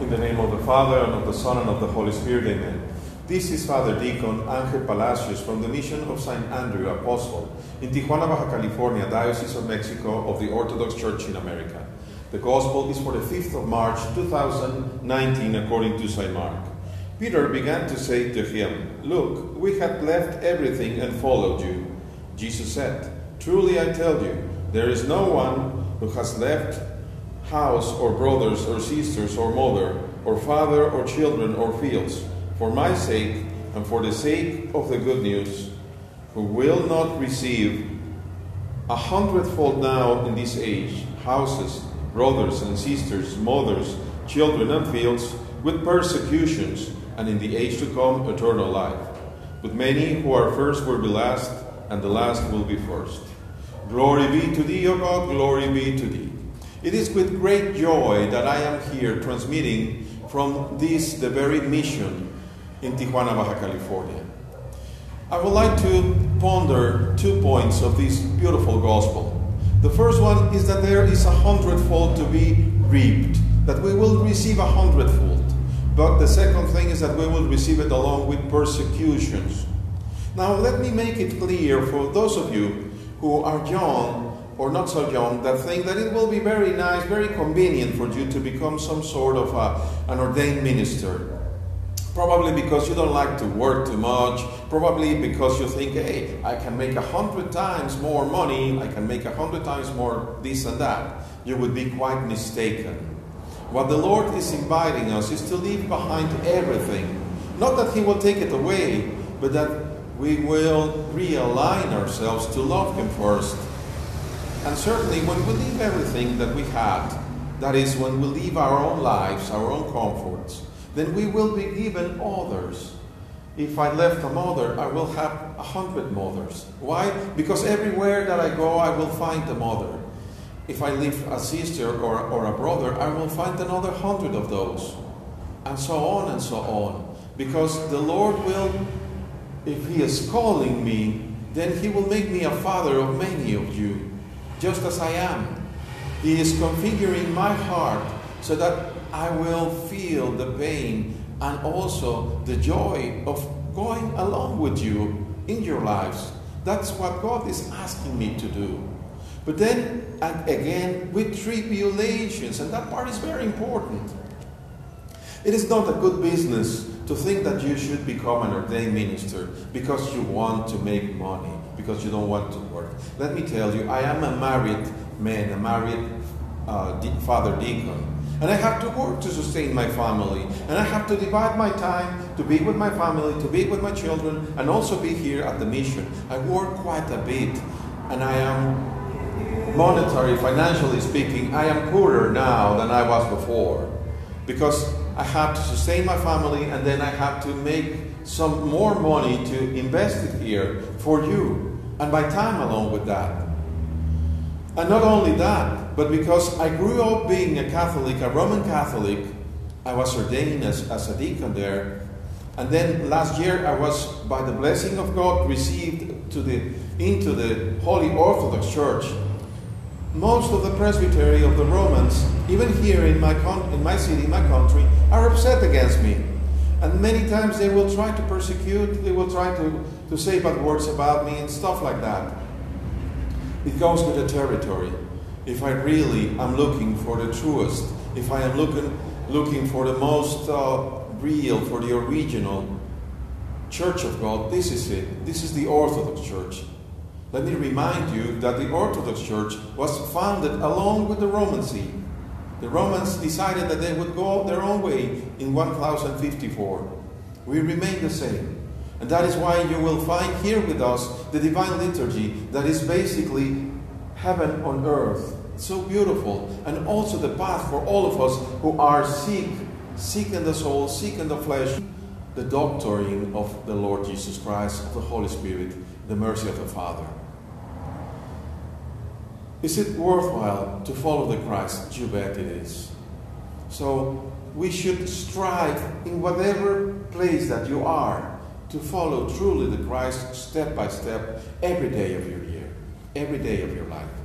In the name of the Father, and of the Son, and of the Holy Spirit, amen. This is Father Deacon Angel Palacios from the Mission of St. Andrew Apostle in Tijuana, Baja California, Diocese of Mexico of the Orthodox Church in America. The Gospel is for the 5th of March 2019 according to St. Mark. Peter began to say to him, Look, we had left everything and followed you. Jesus said, Truly I tell you, there is no one who has left house or brothers or sisters or mother or father or children or fields for my sake and for the sake of the good news, who will not receive a hundredfold now in this age houses, brothers and sisters, mothers, children, and fields with persecutions, and in the age to come eternal life. But many who are first will be last, and the last will be first. Glory be to thee, O God, glory be to thee. It is with great joy that I am here transmitting from this, the very mission in Tijuana, Baja California. I would like to ponder two points of this beautiful gospel. The first one is that there is a hundredfold to be reaped, that we will receive a hundredfold. But the second thing is that we will receive it along with persecutions. Now, let me make it clear for those of you who are young or not so young that think that it will be very nice, very convenient for you to become some sort of a, an ordained minister. Probably because you don't like to work too much. Probably because you think, hey, I can make a hundred times more money. I can make a hundred times more this and that. You would be quite mistaken. What the Lord is inviting us is to leave behind everything. Not that He will take it away, but that we will realign ourselves to love Him first. And certainly, when we leave everything that we had, that is, when we leave our own lives, our own comforts, then we will be given others. If I left a mother, I will have a hundred mothers. Why? Because everywhere that I go, I will find a mother. If I leave a sister or, or a brother, I will find another hundred of those. And so on and so on. Because the Lord will, if He is calling me, then He will make me a father of many of you, just as I am. He is configuring my heart so that I will feel the pain and also the joy of going along with you in your lives. That's what God is asking me to do. But then and again with tribulations, and that part is very important. It is not a good business to think that you should become an ordained minister because you want to make money, because you don't want to work. Let me tell you, I am a married man, a married uh, father deacon. And I have to work to sustain my family. And I have to divide my time to be with my family, to be with my children, and also be here at the mission. I work quite a bit. And I am, monetary, financially speaking, I am poorer now than I was before. Because I have to sustain my family and then I have to make some more money to invest it here for you. And my time along with that. And not only that, but because I grew up being a Catholic, a Roman Catholic, I was ordained as, as a deacon there. And then last year I was, by the blessing of God, received to the, into the Holy Orthodox Church. Most of the presbytery of the Romans, even here in my, con- in my city, in my country, are upset against me. And many times they will try to persecute, they will try to, to say bad words about me and stuff like that. It goes with the territory. If I really am looking for the truest, if I am looking, looking for the most uh, real, for the original Church of God, this is it. This is the Orthodox Church. Let me remind you that the Orthodox Church was founded along with the Roman See. The Romans decided that they would go their own way in 1054. We remain the same. And that is why you will find here with us the Divine Liturgy that is basically heaven on earth. So beautiful. And also the path for all of us who are sick, sick in the soul, sick in the flesh. The doctoring of the Lord Jesus Christ, of the Holy Spirit, the mercy of the Father. Is it worthwhile to follow the Christ? You bet it is. So we should strive in whatever place that you are to follow truly the Christ step by step every day of your year, every day of your life.